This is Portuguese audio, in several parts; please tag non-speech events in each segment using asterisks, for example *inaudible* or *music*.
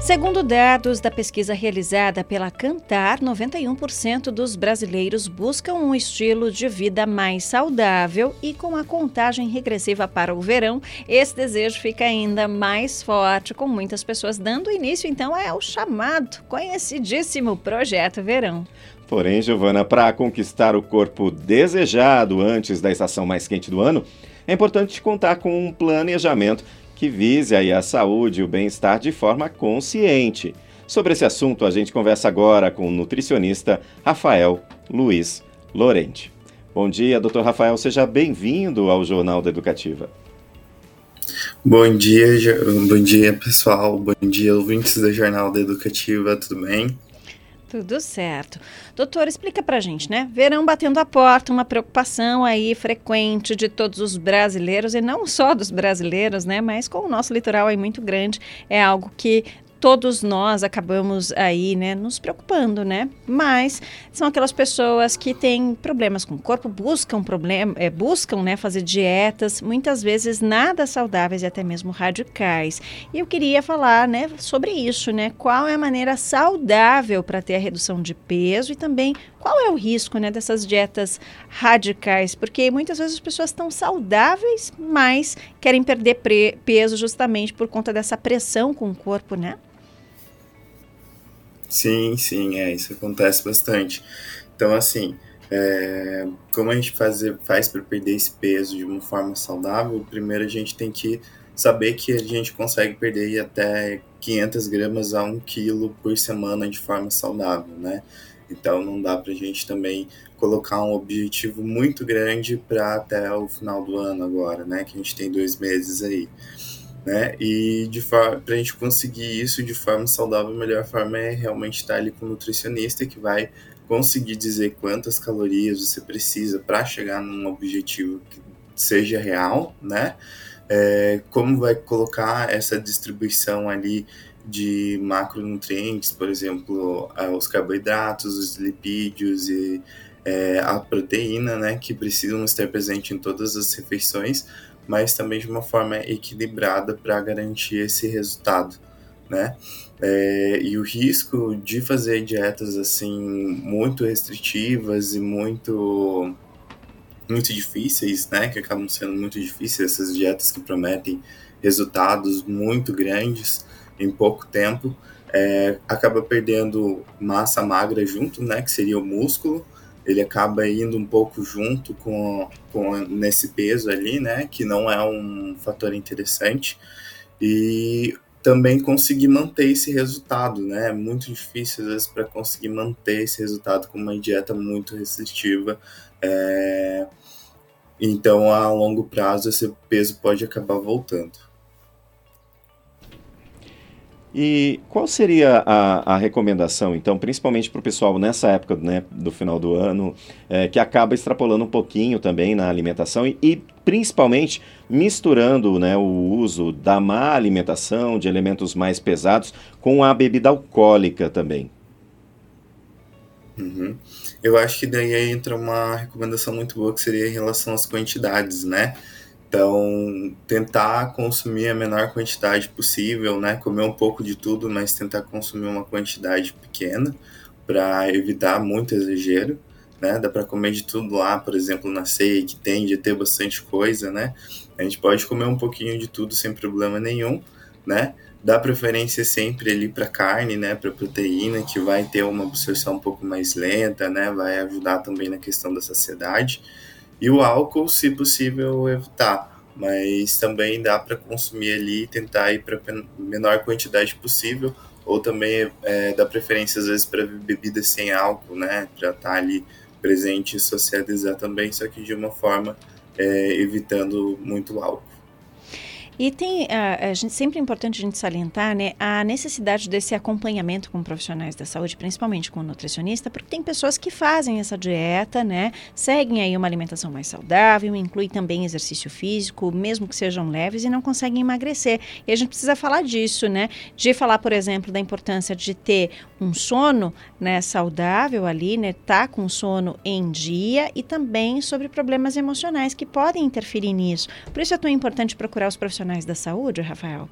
Segundo dados da pesquisa realizada pela Cantar, 91% dos brasileiros buscam um estilo de vida mais saudável e com a contagem regressiva para o verão, esse desejo fica ainda mais forte, com muitas pessoas dando início então ao chamado, conhecidíssimo Projeto Verão. Porém, Giovana, para conquistar o corpo desejado antes da estação mais quente do ano, é importante contar com um planejamento que vise aí a saúde e o bem-estar de forma consciente. Sobre esse assunto, a gente conversa agora com o nutricionista Rafael Luiz Lorente. Bom dia, doutor Rafael, seja bem-vindo ao Jornal da Educativa. Bom dia, bom dia pessoal, bom dia ouvintes da Jornal da Educativa, tudo bem? Tudo certo. Doutor, explica pra gente, né? Verão batendo a porta, uma preocupação aí frequente de todos os brasileiros e não só dos brasileiros, né? Mas com o nosso litoral aí muito grande, é algo que todos nós acabamos aí, né, nos preocupando, né? Mas são aquelas pessoas que têm problemas com o corpo, buscam problema, é, buscam, né, fazer dietas, muitas vezes nada saudáveis e até mesmo radicais. E eu queria falar, né, sobre isso, né? Qual é a maneira saudável para ter a redução de peso e também qual é o risco, né, dessas dietas radicais? Porque muitas vezes as pessoas estão saudáveis, mas querem perder peso justamente por conta dessa pressão com o corpo, né? Sim, sim, é, isso acontece bastante. Então, assim, é, como a gente faz, faz para perder esse peso de uma forma saudável, primeiro a gente tem que saber que a gente consegue perder até 500 gramas a 1 quilo por semana de forma saudável, né? Então não dá para a gente também colocar um objetivo muito grande para até o final do ano agora, né? Que a gente tem dois meses aí né? E de para a gente conseguir isso de forma saudável, a melhor forma é realmente estar ali com o nutricionista que vai conseguir dizer quantas calorias você precisa para chegar num objetivo que seja real, né? É, como vai colocar essa distribuição ali de macronutrientes, por exemplo, os carboidratos, os lipídios e é, a proteína, né, que precisam estar presentes em todas as refeições, mas também de uma forma equilibrada para garantir esse resultado, né? É, e o risco de fazer dietas assim muito restritivas e muito muito difíceis, né? Que acabam sendo muito difíceis essas dietas que prometem resultados muito grandes em pouco tempo, é, acaba perdendo massa magra junto, né? Que seria o músculo ele acaba indo um pouco junto com, com nesse peso ali, né? Que não é um fator interessante. E também conseguir manter esse resultado, né? É muito difícil às vezes para conseguir manter esse resultado com uma dieta muito restritiva. É... Então, a longo prazo, esse peso pode acabar voltando. E qual seria a, a recomendação, então, principalmente para o pessoal nessa época né, do final do ano, é, que acaba extrapolando um pouquinho também na alimentação e, e, principalmente misturando né, o uso da má alimentação, de elementos mais pesados, com a bebida alcoólica também? Uhum. Eu acho que daí entra uma recomendação muito boa que seria em relação às quantidades, né? Então, tentar consumir a menor quantidade possível, né? Comer um pouco de tudo, mas tentar consumir uma quantidade pequena para evitar muito exagero, né? Dá para comer de tudo lá, por exemplo, na ceia, que tende a ter bastante coisa, né? A gente pode comer um pouquinho de tudo sem problema nenhum, né? Dá preferência sempre ali para carne, né? Para proteína, que vai ter uma absorção um pouco mais lenta, né? Vai ajudar também na questão da saciedade. E o álcool, se possível, evitar. Mas também dá para consumir ali e tentar ir para menor quantidade possível. Ou também é, dá preferência, às vezes, para bebidas sem álcool, né? Para estar tá ali presente e socializar também, só que de uma forma é, evitando muito álcool. E tem, a, a gente, sempre é importante a gente salientar né, a necessidade desse acompanhamento com profissionais da saúde, principalmente com o nutricionista, porque tem pessoas que fazem essa dieta, né, seguem aí uma alimentação mais saudável, inclui também exercício físico, mesmo que sejam leves, e não conseguem emagrecer. E a gente precisa falar disso, né, de falar, por exemplo, da importância de ter um sono né, saudável ali, né, tá com sono em dia, e também sobre problemas emocionais que podem interferir nisso. Por isso é tão importante procurar os profissionais profissionais da saúde, Rafael?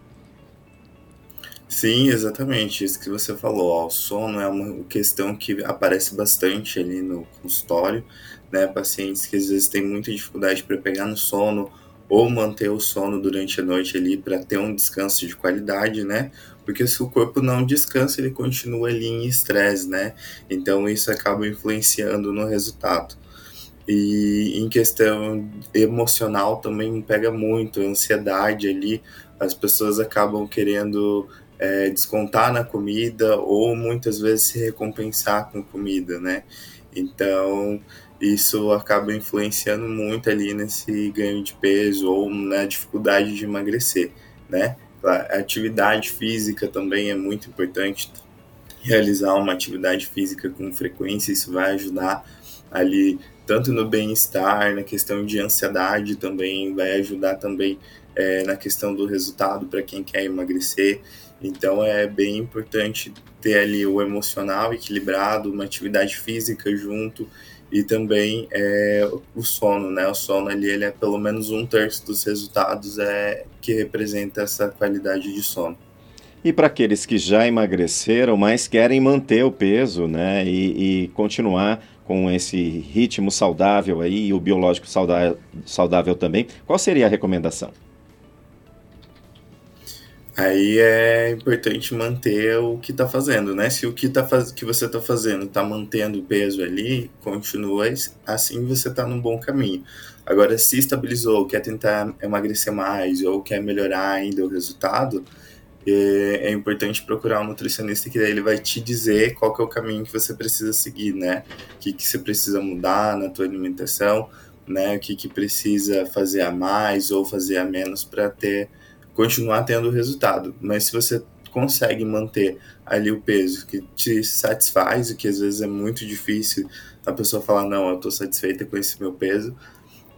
Sim, exatamente. Isso que você falou. O sono é uma questão que aparece bastante ali no consultório, né? Pacientes que às vezes têm muita dificuldade para pegar no sono ou manter o sono durante a noite ali para ter um descanso de qualidade, né? Porque se o corpo não descansa, ele continua ali em estresse, né? Então isso acaba influenciando no resultado. E em questão emocional também pega muito, ansiedade ali, as pessoas acabam querendo é, descontar na comida ou muitas vezes se recompensar com comida, né? Então isso acaba influenciando muito ali nesse ganho de peso ou na dificuldade de emagrecer, né? A atividade física também é muito importante. Realizar uma atividade física com frequência, isso vai ajudar ali tanto no bem-estar, na questão de ansiedade também, vai ajudar também é, na questão do resultado para quem quer emagrecer. Então é bem importante ter ali o emocional equilibrado, uma atividade física junto e também é, o sono, né? O sono ali ele é pelo menos um terço dos resultados é que representa essa qualidade de sono. E para aqueles que já emagreceram, mas querem manter o peso, né, e, e continuar com esse ritmo saudável aí, e o biológico saudável, saudável também, qual seria a recomendação? Aí é importante manter o que está fazendo, né? Se o que, tá faz... que você está fazendo está mantendo o peso ali, continua assim, você está num bom caminho. Agora, se estabilizou, quer tentar emagrecer mais ou quer melhorar ainda o resultado, é, é importante procurar um nutricionista que daí ele vai te dizer qual que é o caminho que você precisa seguir, né? O que, que você precisa mudar na tua alimentação, né? O que, que precisa fazer a mais ou fazer a menos para ter continuar tendo resultado. Mas se você consegue manter ali o peso que te satisfaz, o que às vezes é muito difícil a pessoa falar, não, eu estou satisfeita com esse meu peso,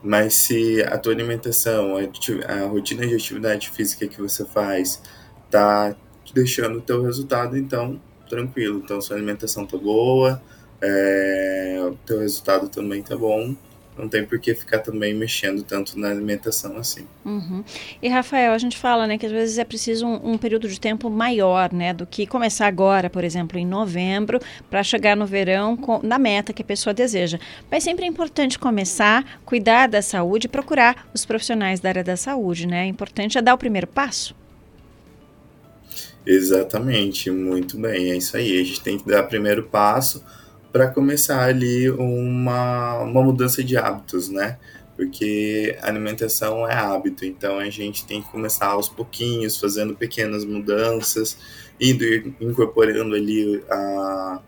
mas se a tua alimentação, a, rotina de atividade física que você faz tá te deixando o teu resultado, então tranquilo, então sua alimentação tá boa, é, o teu resultado também tá bom, não tem por que ficar também mexendo tanto na alimentação assim. Uhum. E Rafael, a gente fala, né, que às vezes é preciso um, um, período de tempo maior, né, do que começar agora, por exemplo, em novembro, para chegar no verão com, na meta que a pessoa deseja. Mas sempre é importante começar, cuidar da saúde, procurar os profissionais da área da saúde, né? É importante é dar o primeiro passo. Exatamente, muito bem, é isso aí. A gente tem que dar o primeiro passo para começar ali uma, uma mudança de hábitos, né? Porque alimentação é hábito, então a gente tem que começar aos pouquinhos, fazendo pequenas mudanças, indo incorporando ali a,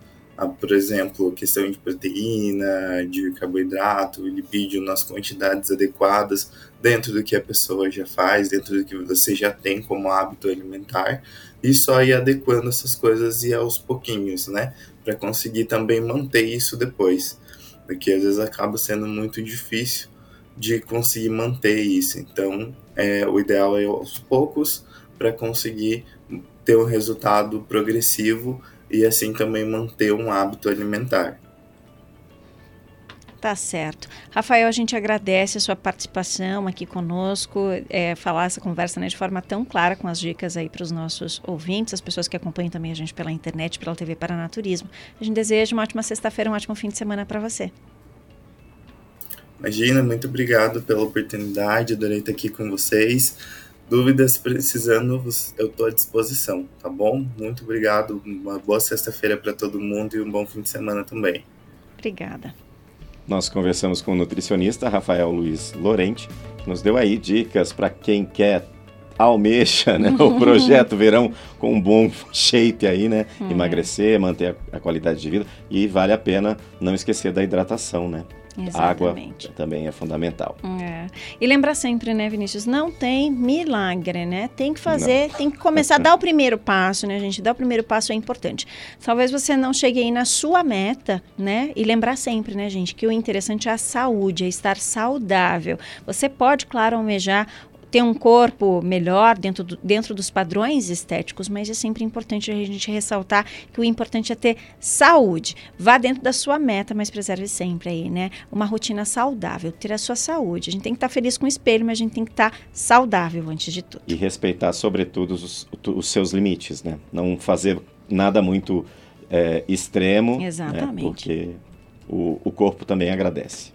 por exemplo, questão de proteína, de carboidrato, lipídio nas quantidades adequadas, dentro do que a pessoa já faz, dentro do que você já tem como hábito alimentar, e só ir adequando essas coisas e aos pouquinhos, né? para conseguir também manter isso depois, porque às vezes acaba sendo muito difícil de conseguir manter isso. Então, é, o ideal é aos poucos para conseguir ter um resultado progressivo e assim também manter um hábito alimentar. Tá certo. Rafael, a gente agradece a sua participação aqui conosco, é, falar essa conversa né, de forma tão clara com as dicas aí para os nossos ouvintes, as pessoas que acompanham também a gente pela internet, pela TV Paranaturismo. A gente deseja uma ótima sexta-feira, um ótimo fim de semana para você. Imagina, muito obrigado pela oportunidade, adorei estar aqui com vocês. Dúvidas precisando, eu estou à disposição, tá bom? Muito obrigado, uma boa sexta-feira para todo mundo e um bom fim de semana também. Obrigada. Nós conversamos com o nutricionista Rafael Luiz Lorente, que nos deu aí dicas para quem quer almeja, né? O *laughs* projeto verão com um bom shape aí, né? Hum. Emagrecer, manter a, a, qualidade de vida e vale a pena não esquecer da hidratação, né? Exatamente. Água também é fundamental. É. E lembra sempre, né, Vinícius? Não tem milagre, né? Tem que fazer, não. tem que começar a *laughs* dar o primeiro passo, né, gente? Dar o primeiro passo é importante. Talvez você não chegue aí na sua meta, né? E lembrar sempre, né, gente, que o interessante é a saúde, é estar saudável. Você pode, claro, almejar ter um corpo melhor dentro, do, dentro dos padrões estéticos, mas é sempre importante a gente ressaltar que o importante é ter saúde. Vá dentro da sua meta, mas preserve sempre aí, né? Uma rotina saudável, ter a sua saúde. A gente tem que estar tá feliz com o espelho, mas a gente tem que estar tá saudável antes de tudo. E respeitar, sobretudo, os, os seus limites, né? Não fazer nada muito é, extremo. Exatamente. Né? Porque o, o corpo também agradece.